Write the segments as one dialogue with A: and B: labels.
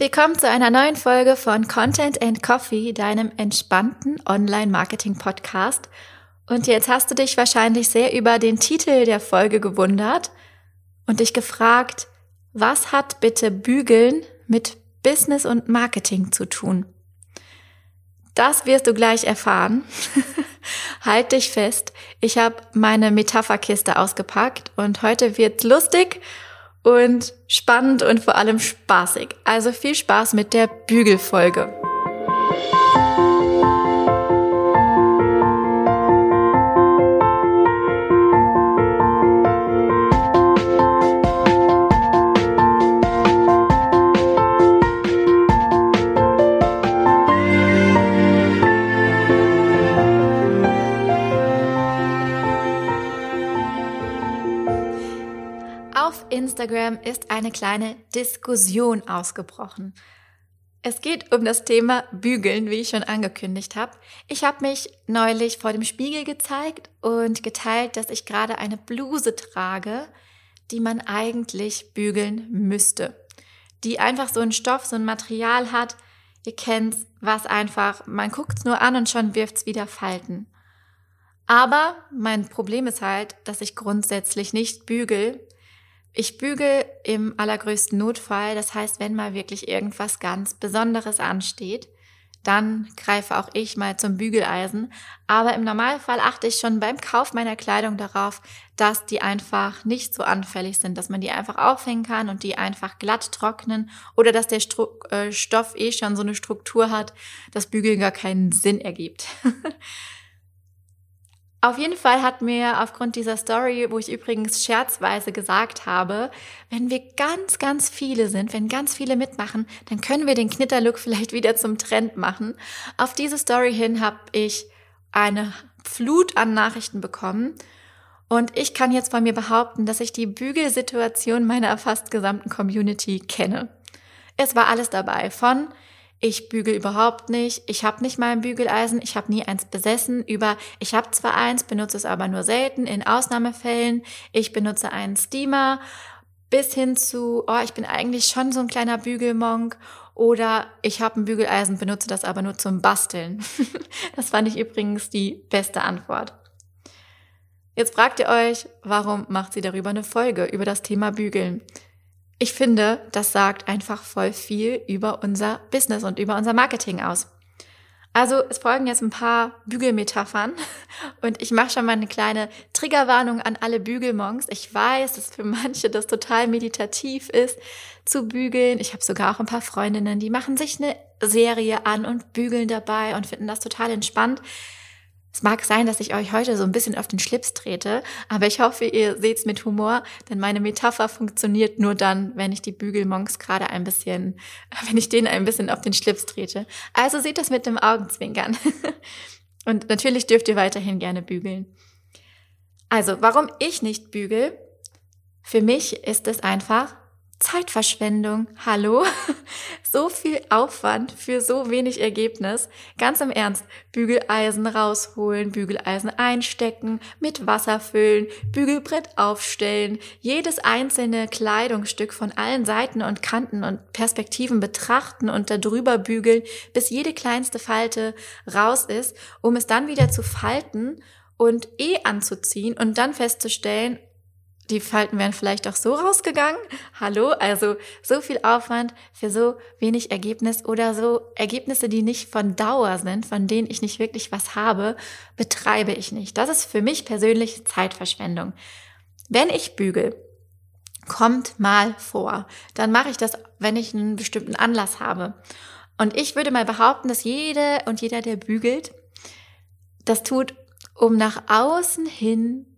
A: Willkommen zu einer neuen Folge von Content and Coffee, deinem entspannten Online-Marketing-Podcast. Und jetzt hast du dich wahrscheinlich sehr über den Titel der Folge gewundert und dich gefragt, was hat bitte Bügeln mit Business und Marketing zu tun? Das wirst du gleich erfahren. halt dich fest. Ich habe meine Metapherkiste ausgepackt und heute wird's lustig und spannend und vor allem spaßig. Also viel Spaß mit der Bügelfolge. Ist eine kleine Diskussion ausgebrochen. Es geht um das Thema Bügeln, wie ich schon angekündigt habe. Ich habe mich neulich vor dem Spiegel gezeigt und geteilt, dass ich gerade eine Bluse trage, die man eigentlich bügeln müsste. Die einfach so einen Stoff, so ein Material hat. Ihr kennt's, was einfach, man guckt's nur an und schon wirft's wieder Falten. Aber mein Problem ist halt, dass ich grundsätzlich nicht bügel, ich bügel im allergrößten Notfall, das heißt, wenn mal wirklich irgendwas ganz Besonderes ansteht, dann greife auch ich mal zum Bügeleisen. Aber im Normalfall achte ich schon beim Kauf meiner Kleidung darauf, dass die einfach nicht so anfällig sind, dass man die einfach aufhängen kann und die einfach glatt trocknen oder dass der Stru äh, Stoff eh schon so eine Struktur hat, dass Bügeln gar keinen Sinn ergibt. Auf jeden Fall hat mir aufgrund dieser Story, wo ich übrigens scherzweise gesagt habe, wenn wir ganz, ganz viele sind, wenn ganz viele mitmachen, dann können wir den Knitterlook vielleicht wieder zum Trend machen. Auf diese Story hin habe ich eine Flut an Nachrichten bekommen und ich kann jetzt von mir behaupten, dass ich die Bügelsituation meiner fast gesamten Community kenne. Es war alles dabei, von ich bügel überhaupt nicht, ich habe nicht mal ein Bügeleisen, ich habe nie eins besessen, über ich habe zwar eins, benutze es aber nur selten, in Ausnahmefällen, ich benutze einen Steamer, bis hin zu, oh, ich bin eigentlich schon so ein kleiner Bügelmonk oder ich habe ein Bügeleisen, benutze das aber nur zum Basteln. das fand ich übrigens die beste Antwort. Jetzt fragt ihr euch, warum macht sie darüber eine Folge über das Thema Bügeln? Ich finde, das sagt einfach voll viel über unser Business und über unser Marketing aus. Also es folgen jetzt ein paar Bügelmetaphern und ich mache schon mal eine kleine Triggerwarnung an alle Bügelmonks. Ich weiß, dass für manche das total meditativ ist zu bügeln. Ich habe sogar auch ein paar Freundinnen, die machen sich eine Serie an und bügeln dabei und finden das total entspannt. Es mag sein, dass ich euch heute so ein bisschen auf den Schlips trete, aber ich hoffe, ihr seht's mit Humor, denn meine Metapher funktioniert nur dann, wenn ich die Bügelmonks gerade ein bisschen, wenn ich denen ein bisschen auf den Schlips trete. Also seht das mit dem Augenzwinkern. Und natürlich dürft ihr weiterhin gerne bügeln. Also, warum ich nicht bügel? Für mich ist es einfach Zeitverschwendung. Hallo? So viel Aufwand für so wenig Ergebnis. Ganz im Ernst. Bügeleisen rausholen, Bügeleisen einstecken, mit Wasser füllen, Bügelbrett aufstellen, jedes einzelne Kleidungsstück von allen Seiten und Kanten und Perspektiven betrachten und darüber bügeln, bis jede kleinste Falte raus ist, um es dann wieder zu falten und eh anzuziehen und dann festzustellen, die Falten wären vielleicht auch so rausgegangen. Hallo, also so viel Aufwand für so wenig Ergebnis oder so Ergebnisse, die nicht von Dauer sind, von denen ich nicht wirklich was habe, betreibe ich nicht. Das ist für mich persönlich Zeitverschwendung. Wenn ich bügel, kommt mal vor, dann mache ich das, wenn ich einen bestimmten Anlass habe. Und ich würde mal behaupten, dass jede und jeder, der bügelt, das tut, um nach außen hin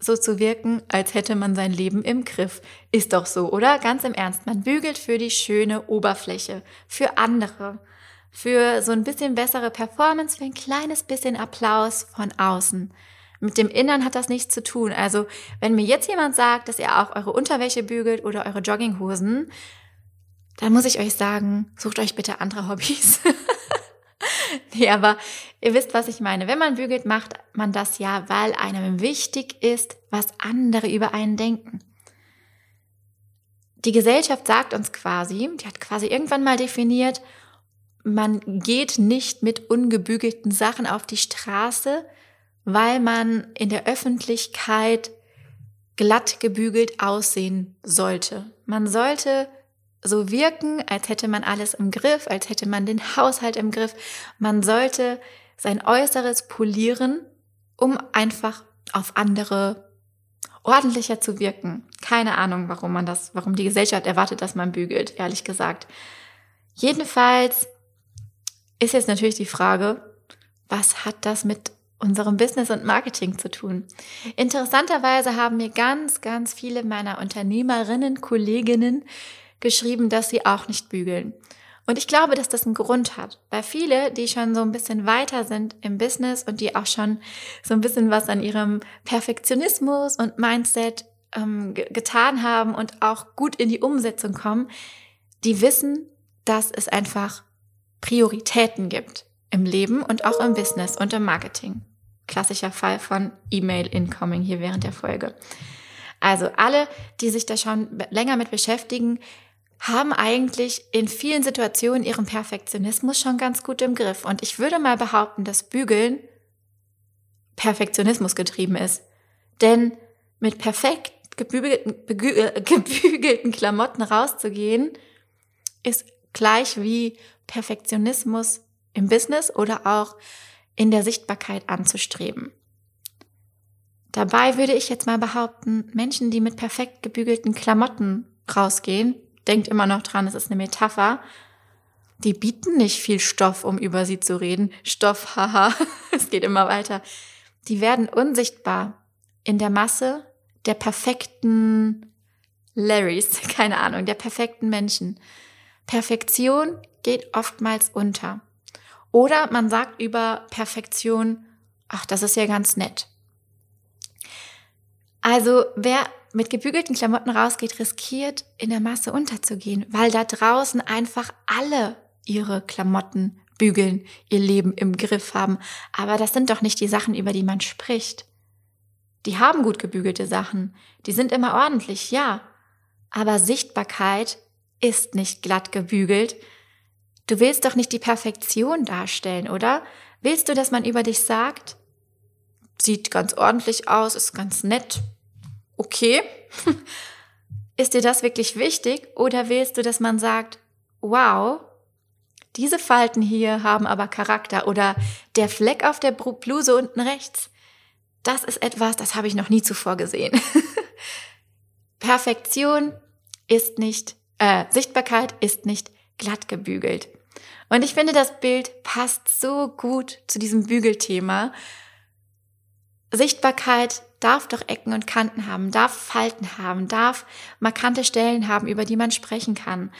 A: so zu wirken, als hätte man sein Leben im Griff. Ist doch so, oder? Ganz im Ernst. Man bügelt für die schöne Oberfläche, für andere, für so ein bisschen bessere Performance, für ein kleines bisschen Applaus von außen. Mit dem Innern hat das nichts zu tun. Also, wenn mir jetzt jemand sagt, dass ihr auch eure Unterwäsche bügelt oder eure Jogginghosen, dann muss ich euch sagen, sucht euch bitte andere Hobbys. nee, aber ihr wisst, was ich meine. Wenn man bügelt, macht man das ja, weil einem wichtig ist, was andere über einen denken. die Gesellschaft sagt uns quasi, die hat quasi irgendwann mal definiert, man geht nicht mit ungebügelten Sachen auf die Straße, weil man in der Öffentlichkeit glatt gebügelt aussehen sollte. Man sollte so wirken, als hätte man alles im Griff, als hätte man den Haushalt im Griff. Man sollte sein Äußeres polieren, um einfach auf andere ordentlicher zu wirken. Keine Ahnung, warum man das, warum die Gesellschaft erwartet, dass man bügelt, ehrlich gesagt. Jedenfalls ist jetzt natürlich die Frage, was hat das mit unserem Business und Marketing zu tun? Interessanterweise haben mir ganz, ganz viele meiner Unternehmerinnen, Kolleginnen geschrieben, dass sie auch nicht bügeln. Und ich glaube, dass das einen Grund hat, weil viele, die schon so ein bisschen weiter sind im Business und die auch schon so ein bisschen was an ihrem Perfektionismus und Mindset ähm, getan haben und auch gut in die Umsetzung kommen, die wissen, dass es einfach Prioritäten gibt im Leben und auch im Business und im Marketing. Klassischer Fall von E-Mail Incoming hier während der Folge. Also alle, die sich da schon länger mit beschäftigen, haben eigentlich in vielen Situationen ihren Perfektionismus schon ganz gut im Griff. Und ich würde mal behaupten, dass Bügeln Perfektionismus getrieben ist. Denn mit perfekt gebügelten, gebügelten Klamotten rauszugehen, ist gleich wie Perfektionismus im Business oder auch in der Sichtbarkeit anzustreben. Dabei würde ich jetzt mal behaupten, Menschen, die mit perfekt gebügelten Klamotten rausgehen, denkt immer noch dran, es ist eine Metapher, die bieten nicht viel Stoff, um über sie zu reden. Stoff, haha, es geht immer weiter. Die werden unsichtbar in der Masse der perfekten Larrys, keine Ahnung, der perfekten Menschen. Perfektion geht oftmals unter. Oder man sagt über Perfektion, ach, das ist ja ganz nett. Also wer mit gebügelten Klamotten rausgeht, riskiert in der Masse unterzugehen, weil da draußen einfach alle ihre Klamotten bügeln, ihr Leben im Griff haben. Aber das sind doch nicht die Sachen, über die man spricht. Die haben gut gebügelte Sachen, die sind immer ordentlich, ja. Aber Sichtbarkeit ist nicht glatt gebügelt, Du willst doch nicht die Perfektion darstellen, oder? Willst du, dass man über dich sagt, sieht ganz ordentlich aus, ist ganz nett, okay? ist dir das wirklich wichtig? Oder willst du, dass man sagt, wow, diese Falten hier haben aber Charakter oder der Fleck auf der Bluse unten rechts, das ist etwas, das habe ich noch nie zuvor gesehen. Perfektion ist nicht, äh, Sichtbarkeit ist nicht glatt gebügelt. Und ich finde, das Bild passt so gut zu diesem Bügelthema. Sichtbarkeit darf doch Ecken und Kanten haben, darf Falten haben, darf markante Stellen haben, über die man sprechen kann.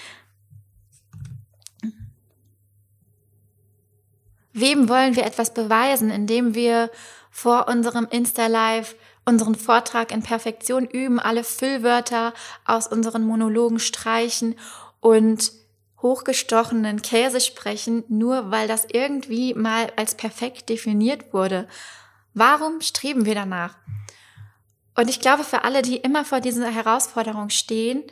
A: Wem wollen wir etwas beweisen, indem wir vor unserem Insta-Live unseren Vortrag in Perfektion üben, alle Füllwörter aus unseren Monologen streichen und hochgestochenen Käse sprechen, nur weil das irgendwie mal als perfekt definiert wurde. Warum streben wir danach? Und ich glaube, für alle, die immer vor dieser Herausforderung stehen,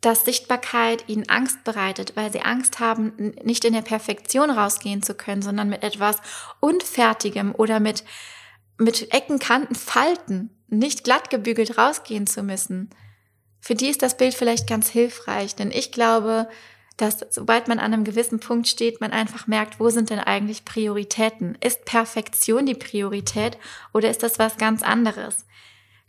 A: dass Sichtbarkeit ihnen Angst bereitet, weil sie Angst haben, nicht in der Perfektion rausgehen zu können, sondern mit etwas Unfertigem oder mit, mit Ecken, Kanten, Falten nicht glatt gebügelt rausgehen zu müssen. Für die ist das Bild vielleicht ganz hilfreich, denn ich glaube, dass sobald man an einem gewissen Punkt steht, man einfach merkt, wo sind denn eigentlich Prioritäten? Ist Perfektion die Priorität oder ist das was ganz anderes?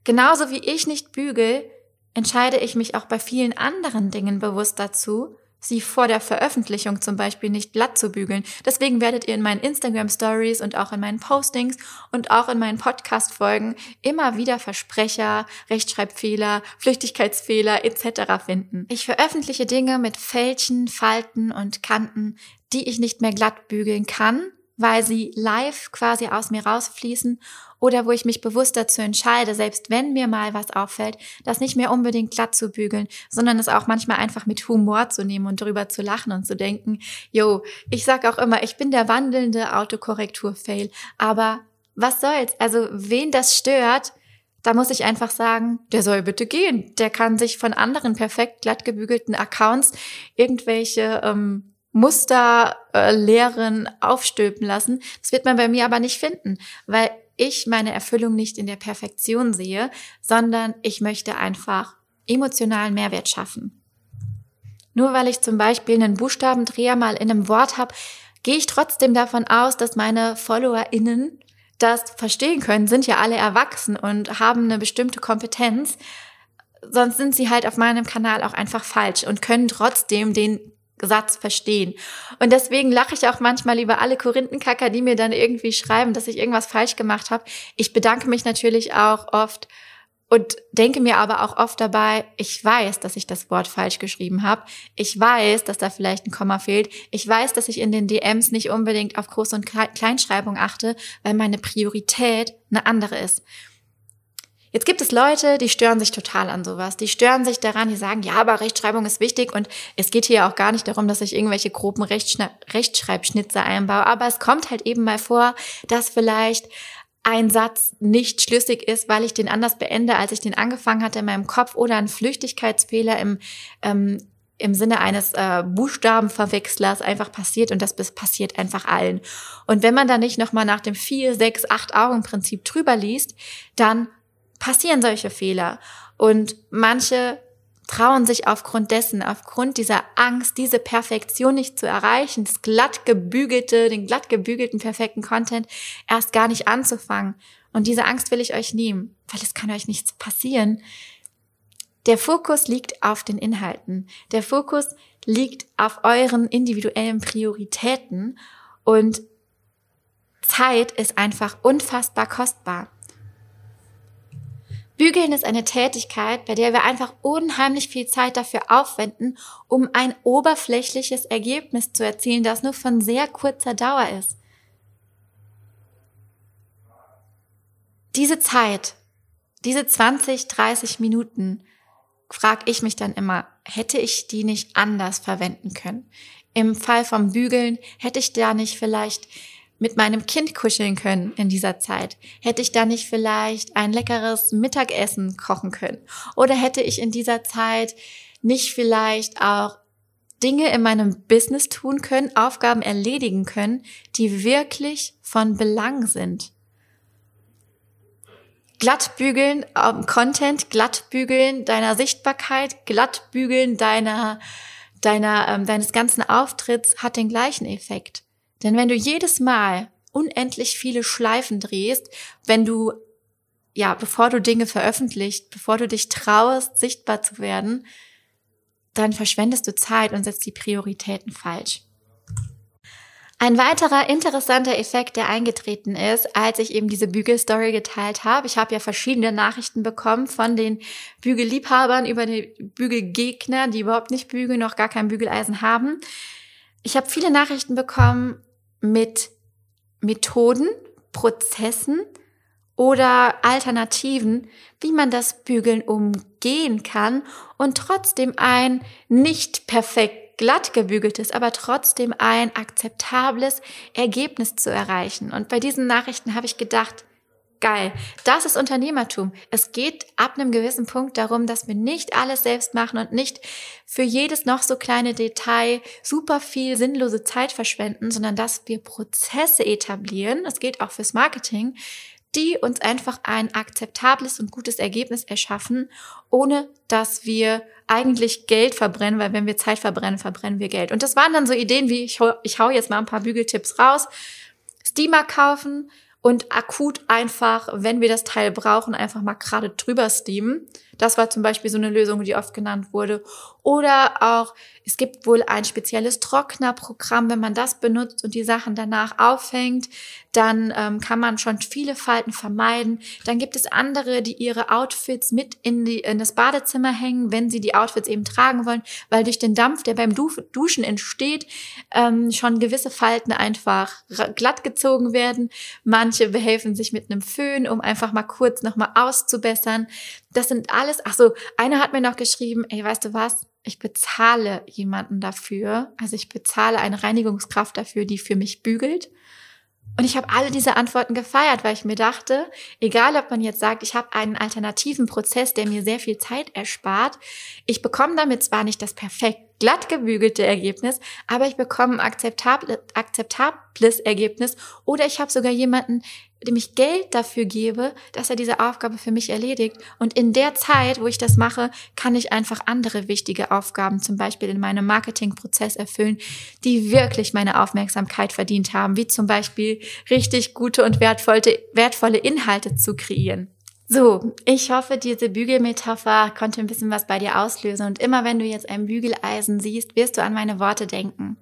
A: Genauso wie ich nicht bügel, entscheide ich mich auch bei vielen anderen Dingen bewusst dazu, sie vor der Veröffentlichung zum Beispiel nicht glatt zu bügeln. Deswegen werdet ihr in meinen Instagram Stories und auch in meinen Postings und auch in meinen Podcast Folgen immer wieder Versprecher, Rechtschreibfehler, Flüchtigkeitsfehler etc. finden. Ich veröffentliche Dinge mit Fältchen, Falten und Kanten, die ich nicht mehr glatt bügeln kann, weil sie live quasi aus mir rausfließen oder wo ich mich bewusst dazu entscheide, selbst wenn mir mal was auffällt, das nicht mehr unbedingt glatt zu bügeln, sondern es auch manchmal einfach mit Humor zu nehmen und drüber zu lachen und zu denken, yo, ich sag auch immer, ich bin der wandelnde Autokorrektur-Fail, aber was soll's? Also, wen das stört, da muss ich einfach sagen, der soll bitte gehen. Der kann sich von anderen perfekt glatt gebügelten Accounts irgendwelche ähm, Muster äh, lehren, aufstülpen lassen. Das wird man bei mir aber nicht finden, weil ich meine Erfüllung nicht in der Perfektion sehe, sondern ich möchte einfach emotionalen Mehrwert schaffen. Nur weil ich zum Beispiel einen Buchstabendreher mal in einem Wort habe, gehe ich trotzdem davon aus, dass meine FollowerInnen das verstehen können, sind ja alle erwachsen und haben eine bestimmte Kompetenz. Sonst sind sie halt auf meinem Kanal auch einfach falsch und können trotzdem den Satz verstehen. Und deswegen lache ich auch manchmal über alle Korinthenkacker, die mir dann irgendwie schreiben, dass ich irgendwas falsch gemacht habe. Ich bedanke mich natürlich auch oft und denke mir aber auch oft dabei, ich weiß, dass ich das Wort falsch geschrieben habe. Ich weiß, dass da vielleicht ein Komma fehlt. Ich weiß, dass ich in den DMs nicht unbedingt auf Groß- und Kleinschreibung achte, weil meine Priorität eine andere ist. Jetzt gibt es Leute, die stören sich total an sowas. Die stören sich daran, die sagen, ja, aber Rechtschreibung ist wichtig und es geht hier auch gar nicht darum, dass ich irgendwelche groben Rechtschreibschnitze einbaue. Aber es kommt halt eben mal vor, dass vielleicht ein Satz nicht schlüssig ist, weil ich den anders beende, als ich den angefangen hatte in meinem Kopf oder ein Flüchtigkeitsfehler im, ähm, im Sinne eines äh, Buchstabenverwechslers einfach passiert und das passiert einfach allen. Und wenn man da nicht nochmal nach dem vier, sechs, acht Augen Prinzip drüber liest, dann passieren solche Fehler. Und manche trauen sich aufgrund dessen, aufgrund dieser Angst, diese Perfektion nicht zu erreichen, das glatt gebügelte, den glatt gebügelten perfekten Content erst gar nicht anzufangen. Und diese Angst will ich euch nehmen, weil es kann euch nichts passieren. Der Fokus liegt auf den Inhalten. Der Fokus liegt auf euren individuellen Prioritäten und Zeit ist einfach unfassbar kostbar. Bügeln ist eine Tätigkeit, bei der wir einfach unheimlich viel Zeit dafür aufwenden, um ein oberflächliches Ergebnis zu erzielen, das nur von sehr kurzer Dauer ist. Diese Zeit, diese 20, 30 Minuten, frage ich mich dann immer, hätte ich die nicht anders verwenden können? Im Fall vom Bügeln hätte ich da nicht vielleicht mit meinem Kind kuscheln können in dieser Zeit? Hätte ich da nicht vielleicht ein leckeres Mittagessen kochen können? Oder hätte ich in dieser Zeit nicht vielleicht auch Dinge in meinem Business tun können, Aufgaben erledigen können, die wirklich von Belang sind? Glattbügeln ähm, Content, glattbügeln deiner Sichtbarkeit, glattbügeln deiner, deiner, ähm, deines ganzen Auftritts hat den gleichen Effekt. Denn wenn du jedes Mal unendlich viele Schleifen drehst, wenn du, ja, bevor du Dinge veröffentlicht, bevor du dich traust, sichtbar zu werden, dann verschwendest du Zeit und setzt die Prioritäten falsch. Ein weiterer interessanter Effekt, der eingetreten ist, als ich eben diese Bügelstory geteilt habe. Ich habe ja verschiedene Nachrichten bekommen von den Bügelliebhabern über die Bügelgegner, die überhaupt nicht bügeln, noch gar kein Bügeleisen haben. Ich habe viele Nachrichten bekommen, mit Methoden, Prozessen oder Alternativen, wie man das Bügeln umgehen kann und trotzdem ein nicht perfekt glatt gebügeltes, aber trotzdem ein akzeptables Ergebnis zu erreichen. Und bei diesen Nachrichten habe ich gedacht, Geil. Das ist Unternehmertum. Es geht ab einem gewissen Punkt darum, dass wir nicht alles selbst machen und nicht für jedes noch so kleine Detail super viel sinnlose Zeit verschwenden, sondern dass wir Prozesse etablieren. Das geht auch fürs Marketing, die uns einfach ein akzeptables und gutes Ergebnis erschaffen, ohne dass wir eigentlich Geld verbrennen, weil wenn wir Zeit verbrennen, verbrennen wir Geld. Und das waren dann so Ideen wie, ich hau, ich hau jetzt mal ein paar Bügeltipps raus. Steamer kaufen, und akut einfach, wenn wir das Teil brauchen, einfach mal gerade drüber steamen. Das war zum Beispiel so eine Lösung, die oft genannt wurde. Oder auch, es gibt wohl ein spezielles Trocknerprogramm, wenn man das benutzt und die Sachen danach aufhängt, dann ähm, kann man schon viele Falten vermeiden. Dann gibt es andere, die ihre Outfits mit in, die, in das Badezimmer hängen, wenn sie die Outfits eben tragen wollen, weil durch den Dampf, der beim Duschen entsteht, ähm, schon gewisse Falten einfach glatt gezogen werden. Manche behelfen sich mit einem Föhn, um einfach mal kurz nochmal auszubessern. Das sind alles, ach so, einer hat mir noch geschrieben, ey, weißt du was? Ich bezahle jemanden dafür, also ich bezahle eine Reinigungskraft dafür, die für mich bügelt. Und ich habe alle diese Antworten gefeiert, weil ich mir dachte, egal ob man jetzt sagt, ich habe einen alternativen Prozess, der mir sehr viel Zeit erspart, ich bekomme damit zwar nicht das perfekt glatt gebügelte Ergebnis, aber ich bekomme ein akzeptable, akzeptables Ergebnis. Oder ich habe sogar jemanden, dem ich Geld dafür gebe, dass er diese Aufgabe für mich erledigt. Und in der Zeit, wo ich das mache, kann ich einfach andere wichtige Aufgaben, zum Beispiel in meinem Marketingprozess erfüllen, die wirklich meine Aufmerksamkeit verdient haben, wie zum Beispiel richtig gute und wertvolle, wertvolle Inhalte zu kreieren. So, ich hoffe, diese Bügelmetapher konnte ein bisschen was bei dir auslösen. Und immer wenn du jetzt ein Bügeleisen siehst, wirst du an meine Worte denken.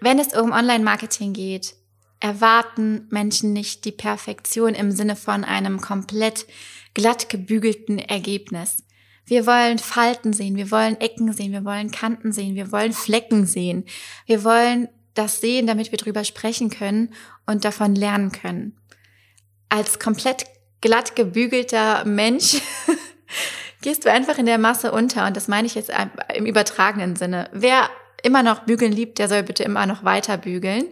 A: Wenn es um Online-Marketing geht, erwarten Menschen nicht die Perfektion im Sinne von einem komplett glatt gebügelten Ergebnis. Wir wollen Falten sehen, wir wollen Ecken sehen, wir wollen Kanten sehen, wir wollen Flecken sehen. Wir wollen das sehen, damit wir drüber sprechen können und davon lernen können. Als komplett glatt gebügelter Mensch gehst du einfach in der Masse unter und das meine ich jetzt im übertragenen Sinne. Wer immer noch bügeln liebt, der soll bitte immer noch weiter bügeln.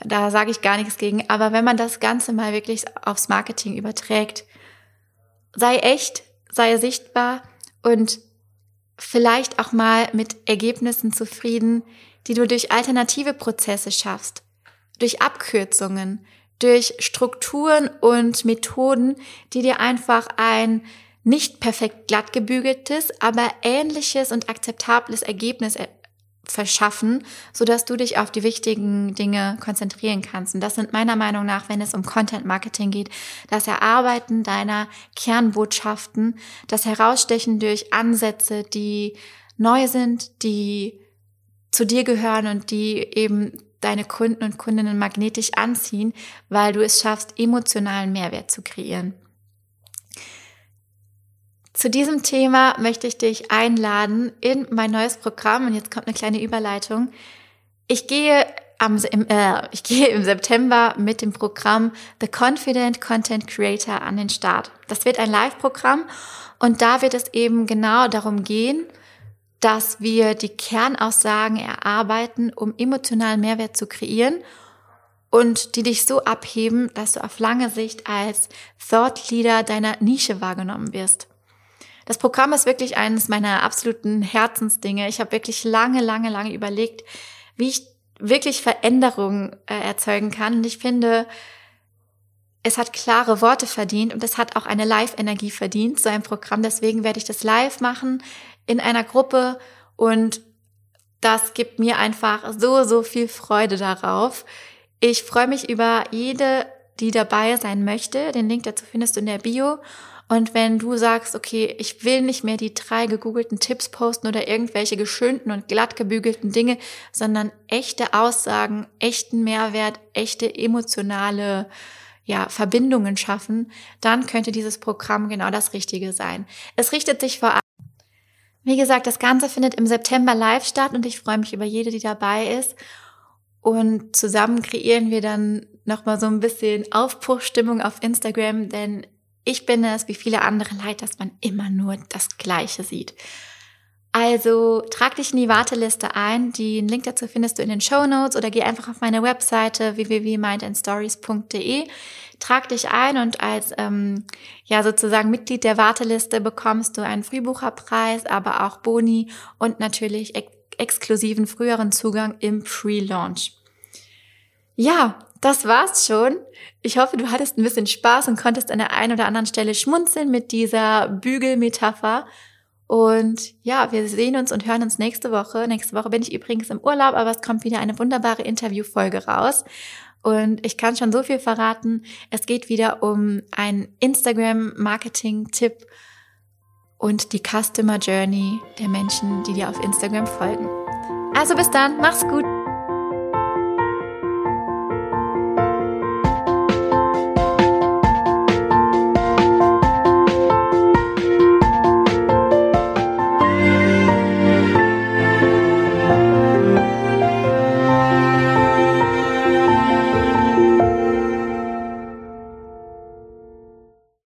A: Da sage ich gar nichts gegen. Aber wenn man das Ganze mal wirklich aufs Marketing überträgt, sei echt, sei sichtbar und vielleicht auch mal mit Ergebnissen zufrieden, die du durch alternative Prozesse schaffst, durch Abkürzungen, durch Strukturen und Methoden, die dir einfach ein nicht perfekt glatt gebügeltes, aber ähnliches und akzeptables Ergebnis verschaffen, so dass du dich auf die wichtigen Dinge konzentrieren kannst. Und das sind meiner Meinung nach, wenn es um Content Marketing geht, das Erarbeiten deiner Kernbotschaften, das Herausstechen durch Ansätze, die neu sind, die zu dir gehören und die eben deine Kunden und Kundinnen magnetisch anziehen, weil du es schaffst, emotionalen Mehrwert zu kreieren. Zu diesem Thema möchte ich dich einladen in mein neues Programm und jetzt kommt eine kleine Überleitung. Ich gehe am, im, äh, ich gehe im September mit dem Programm The Confident Content Creator an den Start. Das wird ein Live-Programm und da wird es eben genau darum gehen, dass wir die Kernaussagen erarbeiten, um emotionalen Mehrwert zu kreieren und die dich so abheben, dass du auf lange Sicht als Thought Leader deiner Nische wahrgenommen wirst. Das Programm ist wirklich eines meiner absoluten Herzensdinge. Ich habe wirklich lange, lange, lange überlegt, wie ich wirklich Veränderungen äh, erzeugen kann. Und ich finde, es hat klare Worte verdient und es hat auch eine Live-Energie verdient, so ein Programm. Deswegen werde ich das live machen in einer Gruppe und das gibt mir einfach so, so viel Freude darauf. Ich freue mich über jede, die dabei sein möchte. Den Link dazu findest du in der Bio. Und wenn du sagst, okay, ich will nicht mehr die drei gegoogelten Tipps posten oder irgendwelche geschönten und glatt gebügelten Dinge, sondern echte Aussagen, echten Mehrwert, echte emotionale ja, Verbindungen schaffen, dann könnte dieses Programm genau das Richtige sein. Es richtet sich vor allem wie gesagt, das Ganze findet im September live statt und ich freue mich über jede, die dabei ist. Und zusammen kreieren wir dann nochmal so ein bisschen Aufbruchstimmung auf Instagram, denn ich bin es, wie viele andere leid, dass man immer nur das Gleiche sieht. Also trag dich in die Warteliste ein. Den Link dazu findest du in den Show Notes oder geh einfach auf meine Webseite www.mindandstories.de. Trag dich ein und als ähm, ja sozusagen Mitglied der Warteliste bekommst du einen Frühbucherpreis, aber auch Boni und natürlich ex exklusiven früheren Zugang im Pre-Launch. Ja, das war's schon. Ich hoffe, du hattest ein bisschen Spaß und konntest an der einen oder anderen Stelle schmunzeln mit dieser Bügelmetapher. Und ja, wir sehen uns und hören uns nächste Woche. Nächste Woche bin ich übrigens im Urlaub, aber es kommt wieder eine wunderbare Interviewfolge raus. Und ich kann schon so viel verraten. Es geht wieder um einen Instagram-Marketing-Tipp und die Customer Journey der Menschen, die dir auf Instagram folgen. Also bis dann, mach's gut.